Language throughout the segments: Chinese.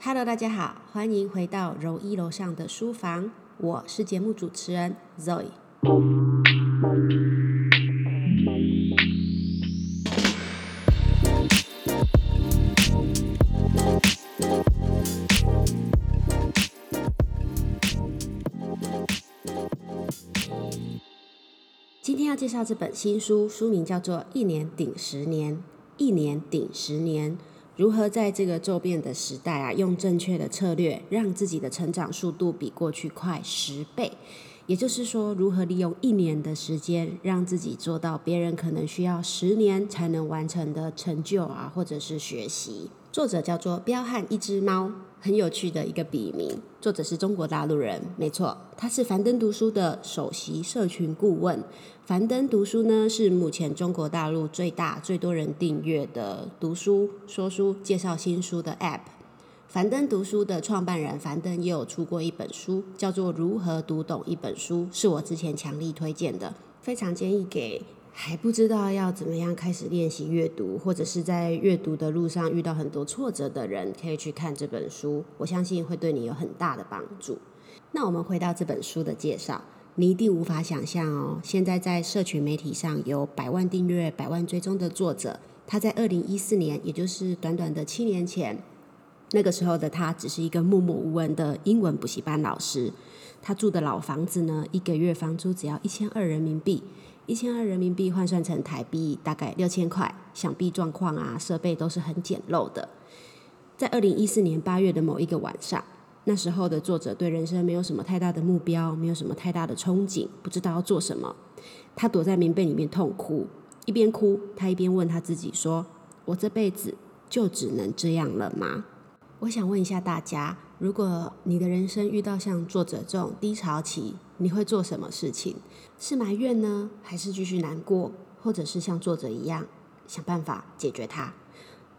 Hello，大家好，欢迎回到柔一楼上的书房，我是节目主持人 Zoe。今天要介绍这本新书，书名叫做《一年顶十年》，一年顶十年。如何在这个骤变的时代啊，用正确的策略，让自己的成长速度比过去快十倍？也就是说，如何利用一年的时间，让自己做到别人可能需要十年才能完成的成就啊，或者是学习？作者叫做彪悍一只猫，很有趣的一个笔名。作者是中国大陆人，没错，他是樊登读书的首席社群顾问。樊登读书呢，是目前中国大陆最大、最多人订阅的读书、说书、介绍新书的 App。樊登读书的创办人樊登也有出过一本书，叫做《如何读懂一本书》，是我之前强力推荐的，非常建议给。还不知道要怎么样开始练习阅读，或者是在阅读的路上遇到很多挫折的人，可以去看这本书。我相信会对你有很大的帮助。那我们回到这本书的介绍，你一定无法想象哦，现在在社群媒体上有百万订阅、百万追踪的作者，他在二零一四年，也就是短短的七年前，那个时候的他只是一个默默无闻的英文补习班老师。他住的老房子呢，一个月房租只要一千二人民币。一千二人民币换算成台币大概六千块，想必状况啊设备都是很简陋的。在二零一四年八月的某一个晚上，那时候的作者对人生没有什么太大的目标，没有什么太大的憧憬，不知道要做什么。他躲在棉被里面痛哭，一边哭他一边问他自己说：“我这辈子就只能这样了吗？”我想问一下大家，如果你的人生遇到像作者这种低潮期，你会做什么事情？是埋怨呢，还是继续难过，或者是像作者一样想办法解决它？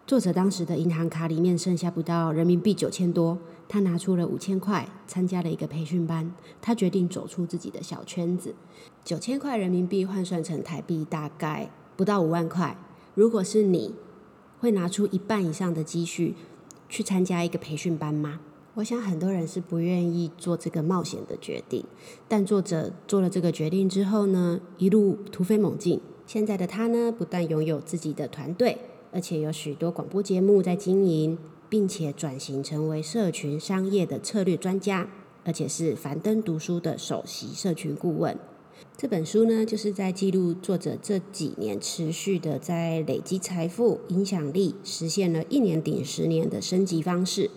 作者当时的银行卡里面剩下不到人民币九千多，他拿出了五千块，参加了一个培训班。他决定走出自己的小圈子。九千块人民币换算成台币大概不到五万块。如果是你，会拿出一半以上的积蓄去参加一个培训班吗？我想很多人是不愿意做这个冒险的决定，但作者做了这个决定之后呢，一路突飞猛进。现在的他呢，不但拥有自己的团队，而且有许多广播节目在经营，并且转型成为社群商业的策略专家，而且是樊登读书的首席社群顾问。这本书呢，就是在记录作者这几年持续的在累积财富、影响力，实现了一年顶十年的升级方式。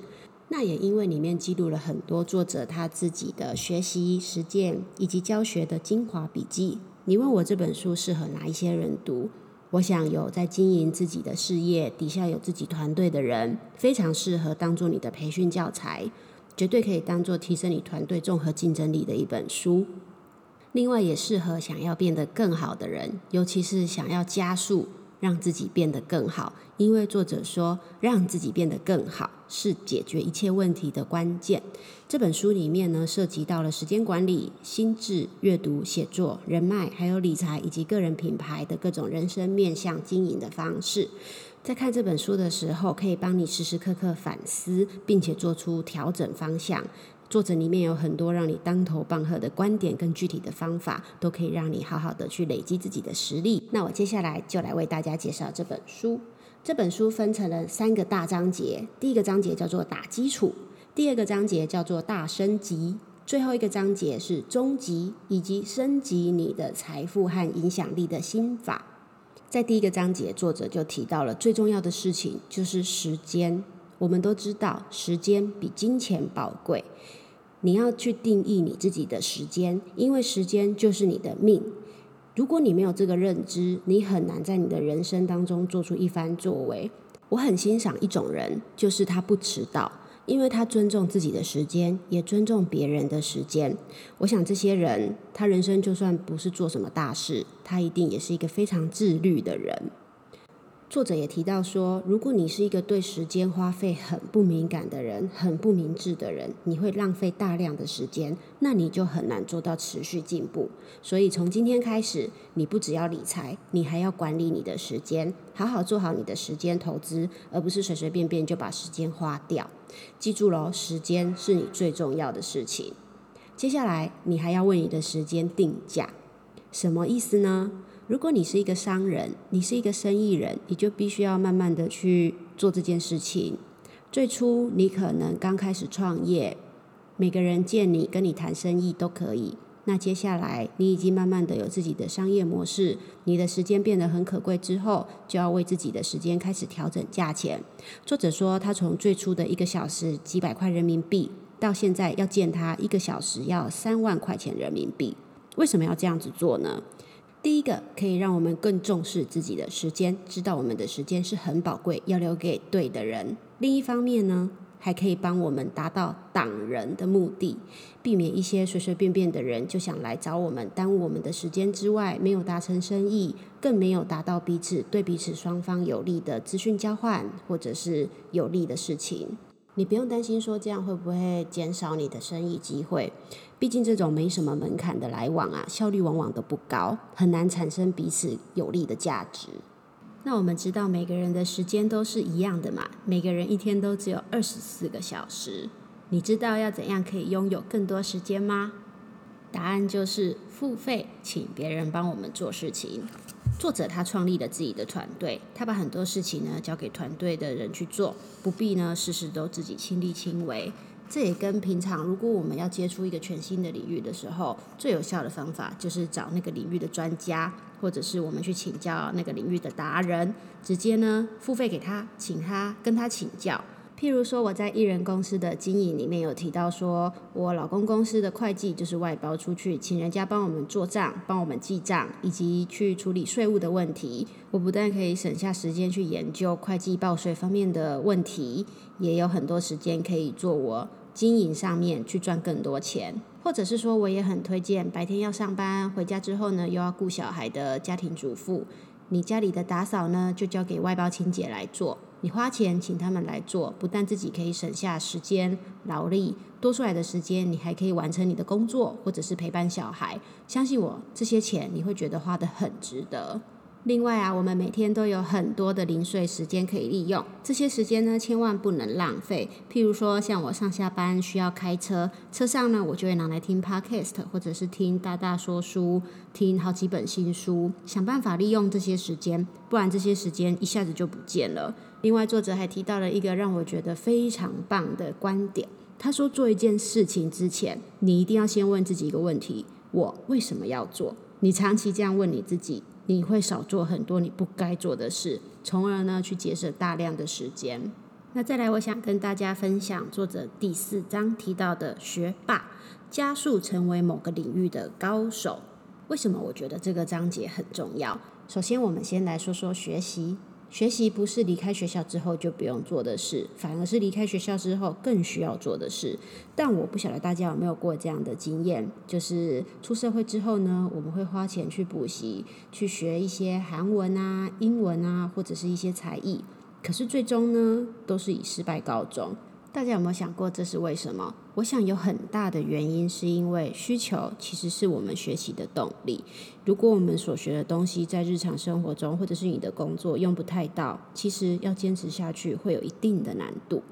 那也因为里面记录了很多作者他自己的学习、实践以及教学的精华笔记。你问我这本书适合哪一些人读？我想有在经营自己的事业、底下有自己团队的人，非常适合当做你的培训教材，绝对可以当做提升你团队综合竞争力的一本书。另外，也适合想要变得更好的人，尤其是想要加速。让自己变得更好，因为作者说，让自己变得更好是解决一切问题的关键。这本书里面呢，涉及到了时间管理、心智、阅读、写作、人脉，还有理财以及个人品牌的各种人生面向经营的方式。在看这本书的时候，可以帮你时时刻刻反思，并且做出调整方向。作者里面有很多让你当头棒喝的观点跟具体的方法，都可以让你好好的去累积自己的实力。那我接下来就来为大家介绍这本书。这本书分成了三个大章节，第一个章节叫做打基础，第二个章节叫做大升级，最后一个章节是终极以及升级你的财富和影响力的心法。在第一个章节，作者就提到了最重要的事情就是时间。我们都知道，时间比金钱宝贵。你要去定义你自己的时间，因为时间就是你的命。如果你没有这个认知，你很难在你的人生当中做出一番作为。我很欣赏一种人，就是他不迟到，因为他尊重自己的时间，也尊重别人的时间。我想这些人，他人生就算不是做什么大事，他一定也是一个非常自律的人。作者也提到说，如果你是一个对时间花费很不敏感的人，很不明智的人，你会浪费大量的时间，那你就很难做到持续进步。所以从今天开始，你不只要理财，你还要管理你的时间，好好做好你的时间投资，而不是随随便便就把时间花掉。记住喽，时间是你最重要的事情。接下来，你还要为你的时间定价，什么意思呢？如果你是一个商人，你是一个生意人，你就必须要慢慢的去做这件事情。最初你可能刚开始创业，每个人见你跟你谈生意都可以。那接下来你已经慢慢的有自己的商业模式，你的时间变得很可贵之后，就要为自己的时间开始调整价钱。作者说，他从最初的一个小时几百块人民币，到现在要见他一个小时要三万块钱人民币。为什么要这样子做呢？第一个可以让我们更重视自己的时间，知道我们的时间是很宝贵，要留给对的人。另一方面呢，还可以帮我们达到挡人的目的，避免一些随随便便的人就想来找我们耽误我们的时间之外，没有达成生意，更没有达到彼此对彼此双方有利的资讯交换，或者是有利的事情。你不用担心说这样会不会减少你的生意机会，毕竟这种没什么门槛的来往啊，效率往往都不高，很难产生彼此有利的价值。那我们知道每个人的时间都是一样的嘛，每个人一天都只有二十四个小时。你知道要怎样可以拥有更多时间吗？答案就是付费，请别人帮我们做事情。作者他创立了自己的团队，他把很多事情呢交给团队的人去做，不必呢事事都自己亲力亲为。这也跟平常如果我们要接触一个全新的领域的时候，最有效的方法就是找那个领域的专家，或者是我们去请教那个领域的达人，直接呢付费给他，请他跟他请教。譬如说，我在艺人公司的经营里面有提到，说我老公公司的会计就是外包出去，请人家帮我们做账、帮我们记账，以及去处理税务的问题。我不但可以省下时间去研究会计报税方面的问题，也有很多时间可以做我经营上面去赚更多钱。或者是说，我也很推荐白天要上班，回家之后呢又要顾小孩的家庭主妇，你家里的打扫呢就交给外包清洁来做。你花钱请他们来做，不但自己可以省下时间劳力，多出来的时间你还可以完成你的工作，或者是陪伴小孩。相信我，这些钱你会觉得花得很值得。另外啊，我们每天都有很多的零碎时间可以利用，这些时间呢千万不能浪费。譬如说，像我上下班需要开车，车上呢我就会拿来听 podcast，或者是听大大说书，听好几本新书，想办法利用这些时间，不然这些时间一下子就不见了。另外，作者还提到了一个让我觉得非常棒的观点，他说做一件事情之前，你一定要先问自己一个问题：我为什么要做？你长期这样问你自己。你会少做很多你不该做的事，从而呢去节省大量的时间。那再来，我想跟大家分享作者第四章提到的学霸加速成为某个领域的高手。为什么我觉得这个章节很重要？首先，我们先来说说学习。学习不是离开学校之后就不用做的事，反而是离开学校之后更需要做的事。但我不晓得大家有没有过这样的经验，就是出社会之后呢，我们会花钱去补习，去学一些韩文啊、英文啊，或者是一些才艺，可是最终呢，都是以失败告终。大家有没有想过这是为什么？我想有很大的原因是因为需求其实是我们学习的动力。如果我们所学的东西在日常生活中或者是你的工作用不太到，其实要坚持下去会有一定的难度。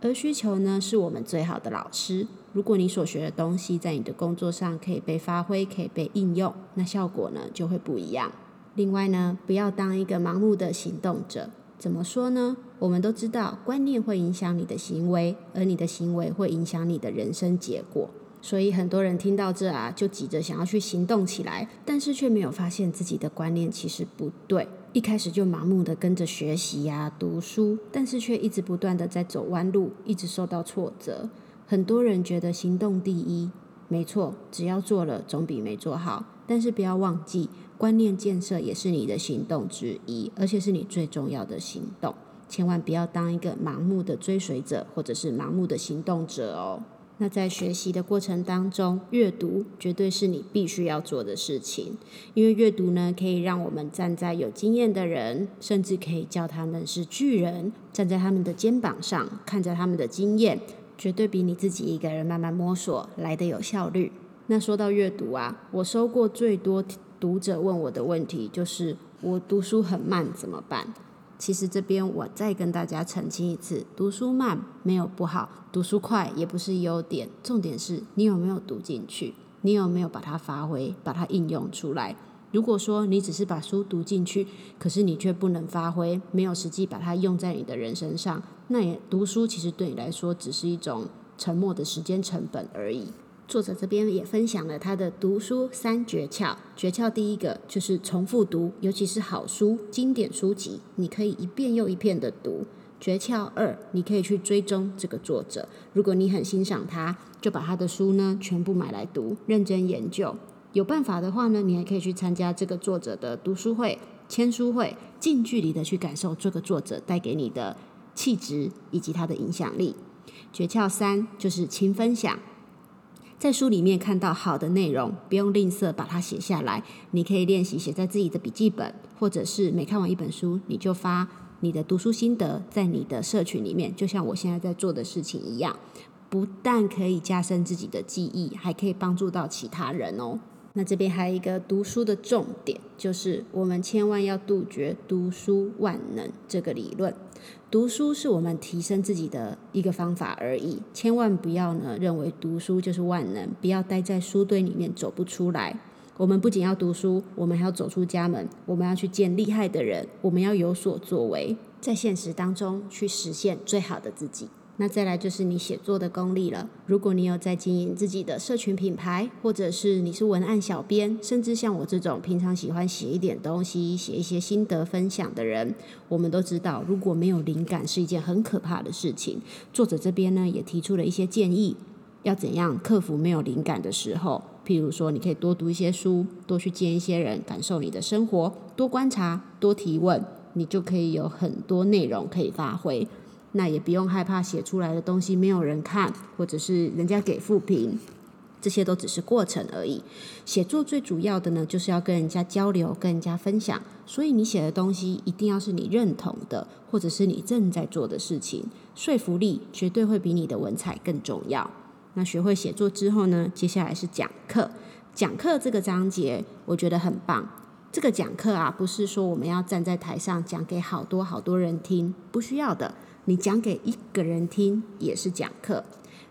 而需求呢，是我们最好的老师。如果你所学的东西在你的工作上可以被发挥、可以被应用，那效果呢就会不一样。另外呢，不要当一个盲目的行动者。怎么说呢？我们都知道，观念会影响你的行为，而你的行为会影响你的人生结果。所以很多人听到这啊，就急着想要去行动起来，但是却没有发现自己的观念其实不对。一开始就盲目的跟着学习呀、读书，但是却一直不断的在走弯路，一直受到挫折。很多人觉得行动第一，没错，只要做了总比没做好。但是不要忘记。观念建设也是你的行动之一，而且是你最重要的行动。千万不要当一个盲目的追随者，或者是盲目的行动者哦。那在学习的过程当中，阅读绝对是你必须要做的事情，因为阅读呢，可以让我们站在有经验的人，甚至可以叫他们是巨人，站在他们的肩膀上，看着他们的经验，绝对比你自己一个人慢慢摸索来的有效率。那说到阅读啊，我收过最多读者问我的问题就是：我读书很慢怎么办？其实这边我再跟大家澄清一次，读书慢没有不好，读书快也不是优点，重点是你有没有读进去，你有没有把它发挥，把它应用出来。如果说你只是把书读进去，可是你却不能发挥，没有实际把它用在你的人身上，那也读书其实对你来说只是一种沉默的时间成本而已。作者这边也分享了他的读书三诀窍。诀窍第一个就是重复读，尤其是好书、经典书籍，你可以一遍又一遍的读。诀窍二，你可以去追踪这个作者，如果你很欣赏他，就把他的书呢全部买来读，认真研究。有办法的话呢，你还可以去参加这个作者的读书会、签书会，近距离的去感受这个作者带给你的气质以及他的影响力。诀窍三就是勤分享。在书里面看到好的内容，不用吝啬把它写下来。你可以练习写在自己的笔记本，或者是每看完一本书，你就发你的读书心得在你的社群里面，就像我现在在做的事情一样。不但可以加深自己的记忆，还可以帮助到其他人哦。那这边还有一个读书的重点，就是我们千万要杜绝读书万能这个理论。读书是我们提升自己的一个方法而已，千万不要呢认为读书就是万能，不要待在书堆里面走不出来。我们不仅要读书，我们还要走出家门，我们要去见厉害的人，我们要有所作为，在现实当中去实现最好的自己。那再来就是你写作的功力了。如果你有在经营自己的社群品牌，或者是你是文案小编，甚至像我这种平常喜欢写一点东西、写一些心得分享的人，我们都知道，如果没有灵感是一件很可怕的事情。作者这边呢也提出了一些建议，要怎样克服没有灵感的时候。譬如说，你可以多读一些书，多去见一些人，感受你的生活，多观察，多提问，你就可以有很多内容可以发挥。那也不用害怕写出来的东西没有人看，或者是人家给负评，这些都只是过程而已。写作最主要的呢，就是要跟人家交流，跟人家分享。所以你写的东西一定要是你认同的，或者是你正在做的事情，说服力绝对会比你的文采更重要。那学会写作之后呢，接下来是讲课。讲课这个章节我觉得很棒。这个讲课啊，不是说我们要站在台上讲给好多好多人听，不需要的。你讲给一个人听也是讲课。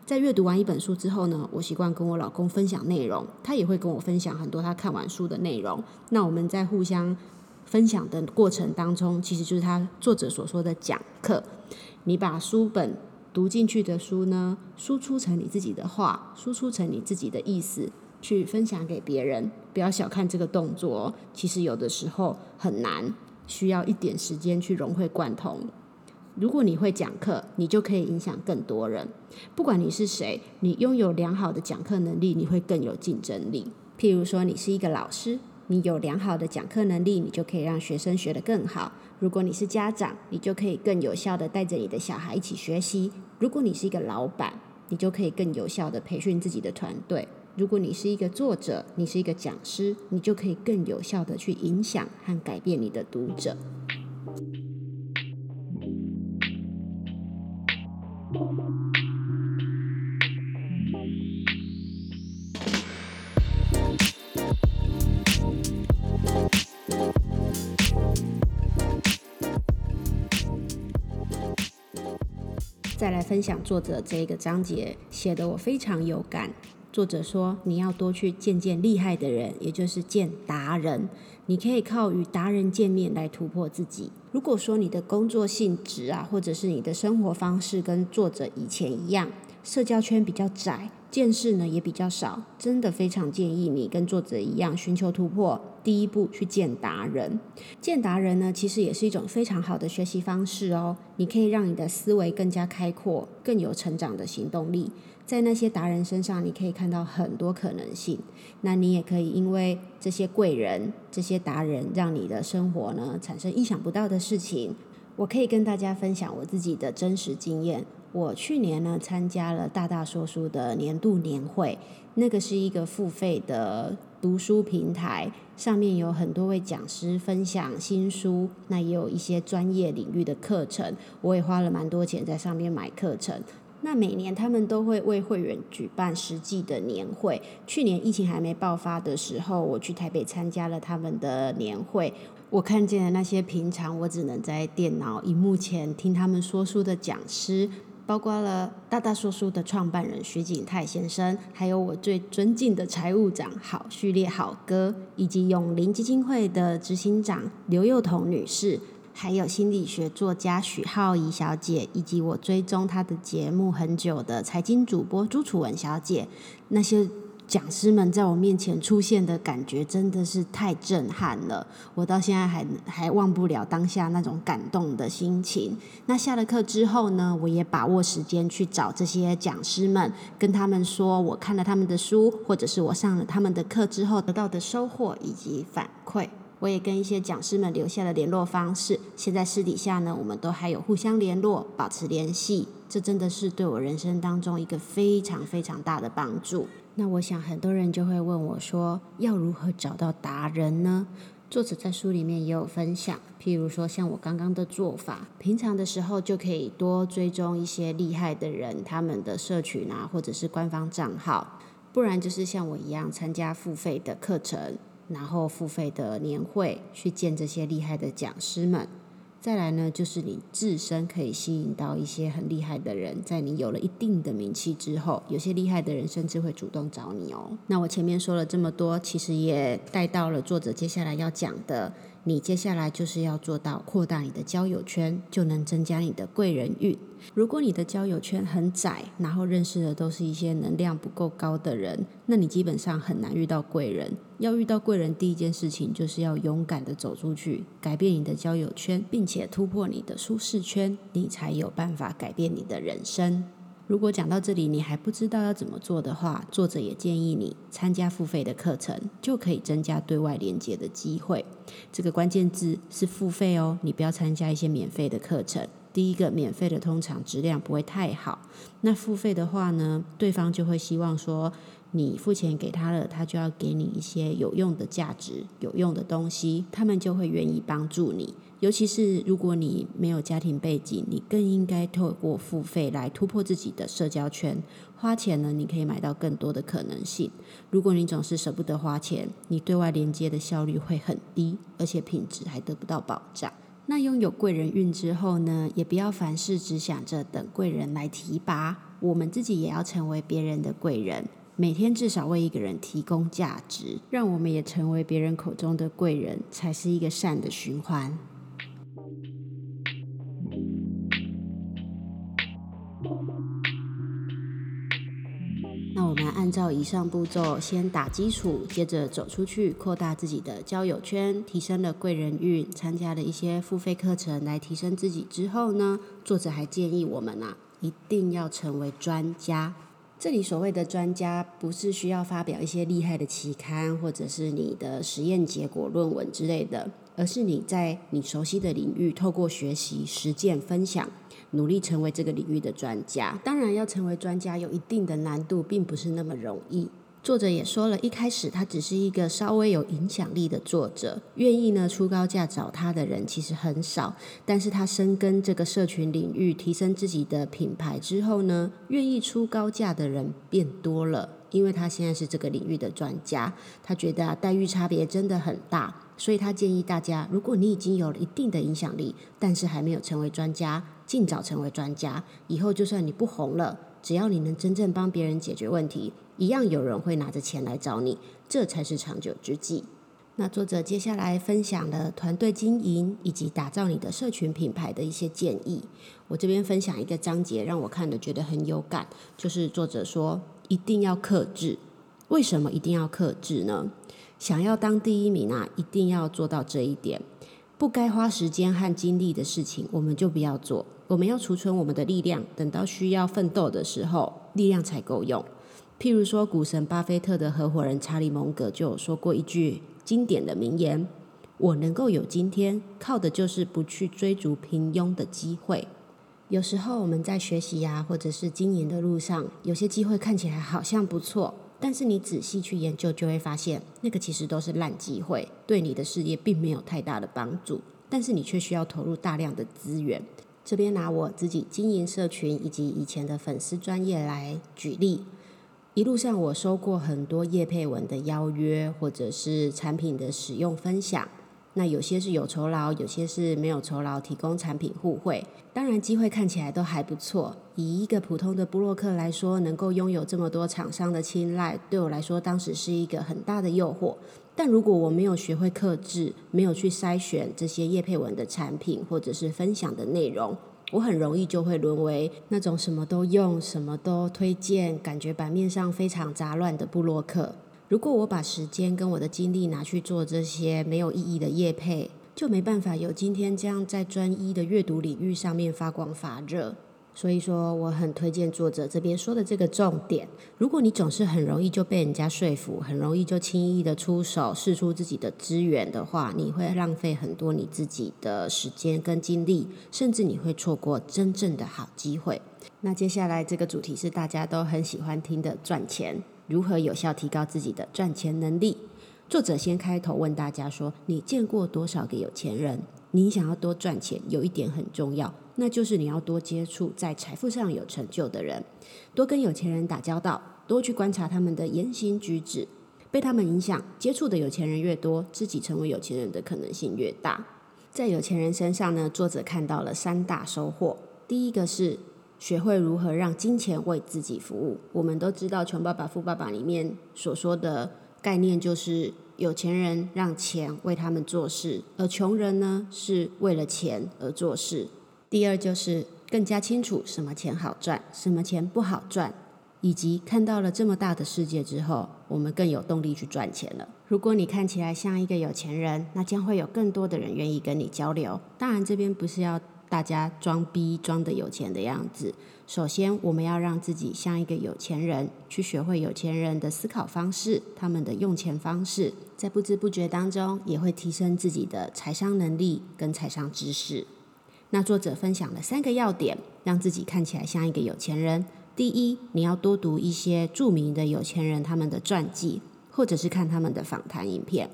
在阅读完一本书之后呢，我习惯跟我老公分享内容，他也会跟我分享很多他看完书的内容。那我们在互相分享的过程当中，其实就是他作者所说的讲课。你把书本读进去的书呢，输出成你自己的话，输出成你自己的意思，去分享给别人。不要小看这个动作，其实有的时候很难，需要一点时间去融会贯通。如果你会讲课，你就可以影响更多人。不管你是谁，你拥有良好的讲课能力，你会更有竞争力。譬如说，你是一个老师，你有良好的讲课能力，你就可以让学生学得更好。如果你是家长，你就可以更有效的带着你的小孩一起学习。如果你是一个老板，你就可以更有效的培训自己的团队。如果你是一个作者，你是一个讲师，你就可以更有效的去影响和改变你的读者。再来分享作者这一个章节，写的我非常有感。作者说，你要多去见见厉害的人，也就是见达人。你可以靠与达人见面来突破自己。如果说你的工作性质啊，或者是你的生活方式跟作者以前一样，社交圈比较窄。见识呢也比较少，真的非常建议你跟作者一样寻求突破。第一步去见达人，见达人呢其实也是一种非常好的学习方式哦。你可以让你的思维更加开阔，更有成长的行动力。在那些达人身上，你可以看到很多可能性。那你也可以因为这些贵人、这些达人，让你的生活呢产生意想不到的事情。我可以跟大家分享我自己的真实经验。我去年呢参加了大大说书的年度年会，那个是一个付费的读书平台，上面有很多位讲师分享新书，那也有一些专业领域的课程，我也花了蛮多钱在上面买课程。那每年他们都会为会员举办实际的年会。去年疫情还没爆发的时候，我去台北参加了他们的年会。我看见了那些平常我只能在电脑荧幕前听他们说书的讲师，包括了大大说书的创办人徐景泰先生，还有我最尊敬的财务长好序列好哥，以及永林基金会的执行长刘幼彤女士。还有心理学作家许浩怡小姐，以及我追踪她的节目很久的财经主播朱楚文小姐，那些讲师们在我面前出现的感觉真的是太震撼了，我到现在还还忘不了当下那种感动的心情。那下了课之后呢，我也把握时间去找这些讲师们，跟他们说我看了他们的书，或者是我上了他们的课之后得到的收获以及反馈。我也跟一些讲师们留下了联络方式，现在私底下呢，我们都还有互相联络，保持联系。这真的是对我人生当中一个非常非常大的帮助。那我想很多人就会问我说，要如何找到达人呢？作者在书里面也有分享，譬如说像我刚刚的做法，平常的时候就可以多追踪一些厉害的人，他们的社群啊，或者是官方账号，不然就是像我一样参加付费的课程。然后付费的年会去见这些厉害的讲师们，再来呢，就是你自身可以吸引到一些很厉害的人，在你有了一定的名气之后，有些厉害的人甚至会主动找你哦。那我前面说了这么多，其实也带到了作者接下来要讲的。你接下来就是要做到扩大你的交友圈，就能增加你的贵人运。如果你的交友圈很窄，然后认识的都是一些能量不够高的人，那你基本上很难遇到贵人。要遇到贵人，第一件事情就是要勇敢的走出去，改变你的交友圈，并且突破你的舒适圈，你才有办法改变你的人生。如果讲到这里你还不知道要怎么做的话，作者也建议你参加付费的课程，就可以增加对外连接的机会。这个关键字是付费哦，你不要参加一些免费的课程。第一个，免费的通常质量不会太好，那付费的话呢，对方就会希望说。你付钱给他了，他就要给你一些有用的价值、有用的东西，他们就会愿意帮助你。尤其是如果你没有家庭背景，你更应该透过付费来突破自己的社交圈。花钱呢，你可以买到更多的可能性。如果你总是舍不得花钱，你对外连接的效率会很低，而且品质还得不到保障。那拥有贵人运之后呢，也不要凡事只想着等贵人来提拔，我们自己也要成为别人的贵人。每天至少为一个人提供价值，让我们也成为别人口中的贵人，才是一个善的循环。按照以上步骤，先打基础，接着走出去，扩大自己的交友圈，提升了贵人运，参加了一些付费课程来提升自己之后呢，作者还建议我们啊，一定要成为专家。这里所谓的专家，不是需要发表一些厉害的期刊，或者是你的实验结果论文之类的，而是你在你熟悉的领域，透过学习、实践、分享，努力成为这个领域的专家。当然，要成为专家有一定的难度，并不是那么容易。作者也说了，一开始他只是一个稍微有影响力的作者，愿意呢出高价找他的人其实很少。但是他深耕这个社群领域，提升自己的品牌之后呢，愿意出高价的人变多了，因为他现在是这个领域的专家。他觉得待遇差别真的很大，所以他建议大家，如果你已经有了一定的影响力，但是还没有成为专家，尽早成为专家。以后就算你不红了，只要你能真正帮别人解决问题。一样有人会拿着钱来找你，这才是长久之计。那作者接下来分享了团队经营以及打造你的社群品牌的一些建议。我这边分享一个章节，让我看的觉得很有感，就是作者说一定要克制。为什么一定要克制呢？想要当第一名啊，一定要做到这一点。不该花时间和精力的事情，我们就不要做。我们要储存我们的力量，等到需要奋斗的时候，力量才够用。譬如说，股神巴菲特的合伙人查理蒙格就有说过一句经典的名言：“我能够有今天，靠的就是不去追逐平庸的机会。”有时候我们在学习呀，或者是经营的路上，有些机会看起来好像不错，但是你仔细去研究，就会发现那个其实都是烂机会，对你的事业并没有太大的帮助。但是你却需要投入大量的资源。这边拿我自己经营社群以及以前的粉丝专业来举例，一路上我收过很多叶佩文的邀约，或者是产品的使用分享。那有些是有酬劳，有些是没有酬劳，提供产品互惠。当然，机会看起来都还不错。以一个普通的布洛克来说，能够拥有这么多厂商的青睐，对我来说当时是一个很大的诱惑。但如果我没有学会克制，没有去筛选这些叶佩文的产品或者是分享的内容，我很容易就会沦为那种什么都用、什么都推荐，感觉版面上非常杂乱的布洛克。如果我把时间跟我的精力拿去做这些没有意义的业配，就没办法有今天这样在专一的阅读领域上面发光发热。所以说，我很推荐作者这边说的这个重点。如果你总是很容易就被人家说服，很容易就轻易的出手试出自己的资源的话，你会浪费很多你自己的时间跟精力，甚至你会错过真正的好机会。那接下来这个主题是大家都很喜欢听的赚钱。如何有效提高自己的赚钱能力？作者先开头问大家说：“你见过多少个有钱人？你想要多赚钱，有一点很重要，那就是你要多接触在财富上有成就的人，多跟有钱人打交道，多去观察他们的言行举止，被他们影响，接触的有钱人越多，自己成为有钱人的可能性越大。在有钱人身上呢，作者看到了三大收获。第一个是。学会如何让金钱为自己服务。我们都知道《穷爸爸富爸爸》里面所说的概念，就是有钱人让钱为他们做事，而穷人呢是为了钱而做事。第二就是更加清楚什么钱好赚，什么钱不好赚，以及看到了这么大的世界之后，我们更有动力去赚钱了。如果你看起来像一个有钱人，那将会有更多的人愿意跟你交流。当然，这边不是要。大家装逼装的有钱的样子。首先，我们要让自己像一个有钱人，去学会有钱人的思考方式，他们的用钱方式，在不知不觉当中，也会提升自己的财商能力跟财商知识。那作者分享了三个要点，让自己看起来像一个有钱人。第一，你要多读一些著名的有钱人他们的传记，或者是看他们的访谈影片。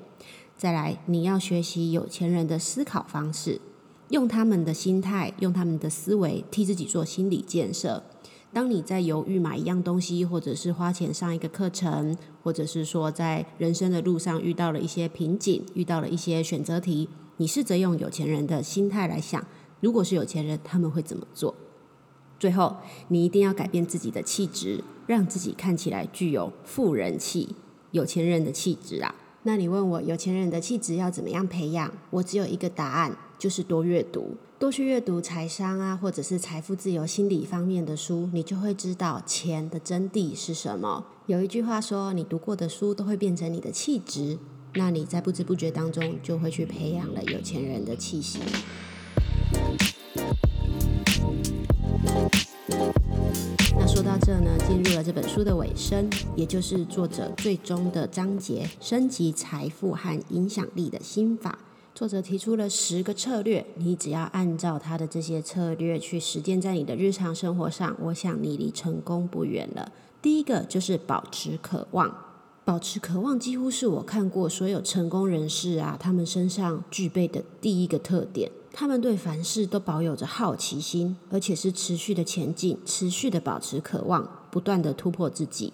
再来，你要学习有钱人的思考方式。用他们的心态，用他们的思维，替自己做心理建设。当你在犹豫买一样东西，或者是花钱上一个课程，或者是说在人生的路上遇到了一些瓶颈，遇到了一些选择题，你试着用有钱人的心态来想，如果是有钱人，他们会怎么做？最后，你一定要改变自己的气质，让自己看起来具有富人气、有钱人的气质啊！那你问我有钱人的气质要怎么样培养？我只有一个答案。就是多阅读，多去阅读财商啊，或者是财富自由心理方面的书，你就会知道钱的真谛是什么。有一句话说，你读过的书都会变成你的气质，那你在不知不觉当中就会去培养了有钱人的气息。那说到这呢，进入了这本书的尾声，也就是作者最终的章节——升级财富和影响力的心法。作者提出了十个策略，你只要按照他的这些策略去实践在你的日常生活上，我想你离成功不远了。第一个就是保持渴望，保持渴望几乎是我看过所有成功人士啊，他们身上具备的第一个特点。他们对凡事都保有着好奇心，而且是持续的前进，持续的保持渴望，不断的突破自己。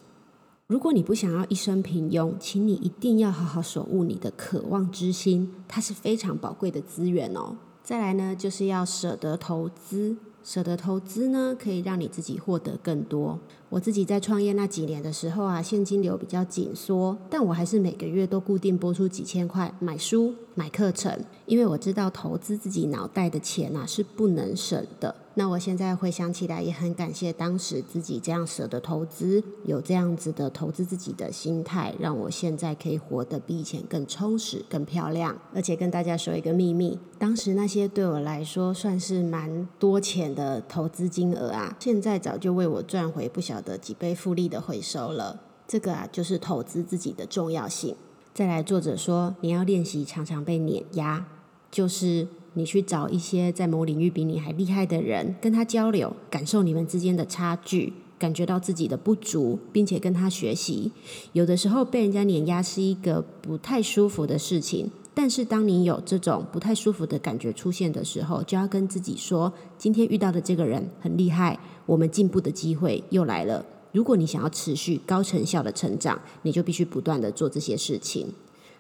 如果你不想要一生平庸，请你一定要好好守护你的渴望之心，它是非常宝贵的资源哦。再来呢，就是要舍得投资。舍得投资呢，可以让你自己获得更多。我自己在创业那几年的时候啊，现金流比较紧缩，但我还是每个月都固定拨出几千块买书、买课程，因为我知道投资自己脑袋的钱啊是不能省的。那我现在回想起来，也很感谢当时自己这样舍得投资，有这样子的投资自己的心态，让我现在可以活得比以前更充实、更漂亮。而且跟大家说一个秘密，当时那些对我来说算是蛮多钱的投资金额啊，现在早就为我赚回不晓的几倍复利的回收了。这个啊，就是投资自己的重要性。再来，作者说你要练习常常被碾压，就是。你去找一些在某领域比你还厉害的人，跟他交流，感受你们之间的差距，感觉到自己的不足，并且跟他学习。有的时候被人家碾压是一个不太舒服的事情，但是当你有这种不太舒服的感觉出现的时候，就要跟自己说：今天遇到的这个人很厉害，我们进步的机会又来了。如果你想要持续高成效的成长，你就必须不断的做这些事情。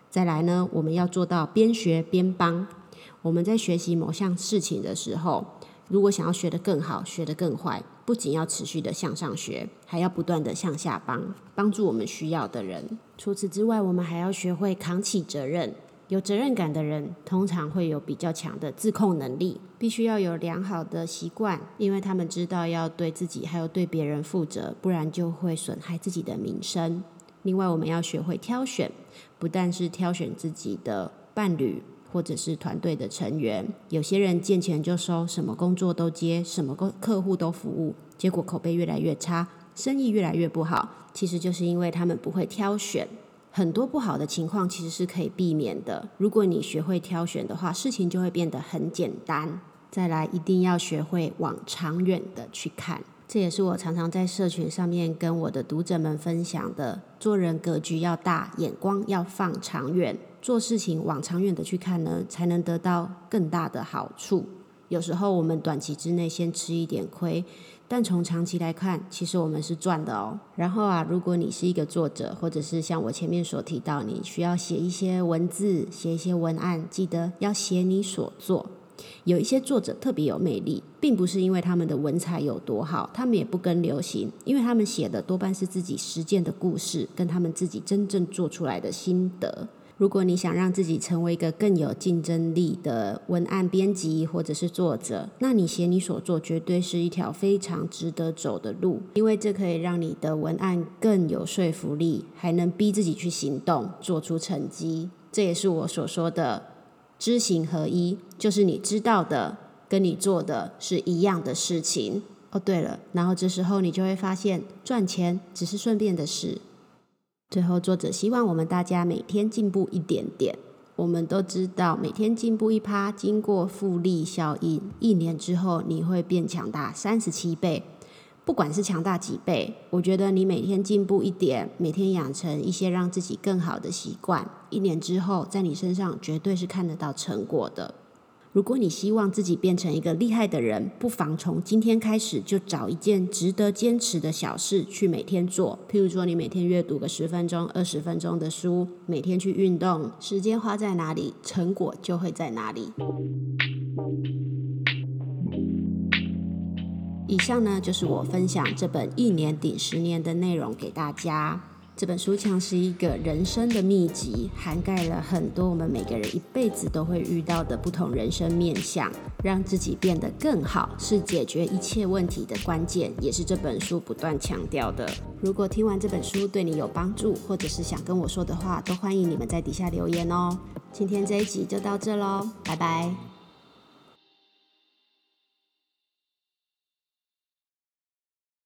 再来呢，我们要做到边学边帮。我们在学习某项事情的时候，如果想要学得更好、学得更坏，不仅要持续的向上学，还要不断的向下帮，帮助我们需要的人。除此之外，我们还要学会扛起责任。有责任感的人，通常会有比较强的自控能力。必须要有良好的习惯，因为他们知道要对自己还有对别人负责，不然就会损害自己的名声。另外，我们要学会挑选，不但是挑选自己的伴侣。或者是团队的成员，有些人见钱就收，什么工作都接，什么客客户都服务，结果口碑越来越差，生意越来越不好。其实就是因为他们不会挑选，很多不好的情况其实是可以避免的。如果你学会挑选的话，事情就会变得很简单。再来，一定要学会往长远的去看，这也是我常常在社群上面跟我的读者们分享的：做人格局要大，眼光要放长远。做事情往长远的去看呢，才能得到更大的好处。有时候我们短期之内先吃一点亏，但从长期来看，其实我们是赚的哦。然后啊，如果你是一个作者，或者是像我前面所提到，你需要写一些文字、写一些文案，记得要写你所做。有一些作者特别有魅力，并不是因为他们的文采有多好，他们也不跟流行，因为他们写的多半是自己实践的故事，跟他们自己真正做出来的心得。如果你想让自己成为一个更有竞争力的文案编辑或者是作者，那你写你所做绝对是一条非常值得走的路，因为这可以让你的文案更有说服力，还能逼自己去行动，做出成绩。这也是我所说的知行合一，就是你知道的跟你做的是一样的事情。哦，对了，然后这时候你就会发现，赚钱只是顺便的事。最后，作者希望我们大家每天进步一点点。我们都知道，每天进步一趴，经过复利效应，一年之后你会变强大三十七倍。不管是强大几倍，我觉得你每天进步一点，每天养成一些让自己更好的习惯，一年之后，在你身上绝对是看得到成果的。如果你希望自己变成一个厉害的人，不妨从今天开始就找一件值得坚持的小事去每天做。譬如说，你每天阅读个十分钟、二十分钟的书，每天去运动，时间花在哪里，成果就会在哪里。以上呢，就是我分享这本《一年顶十年》的内容给大家。这本书像是一个人生的秘籍，涵盖了很多我们每个人一辈子都会遇到的不同人生面相。让自己变得更好，是解决一切问题的关键，也是这本书不断强调的。如果听完这本书对你有帮助，或者是想跟我说的话，都欢迎你们在底下留言哦。今天这一集就到这喽，拜拜。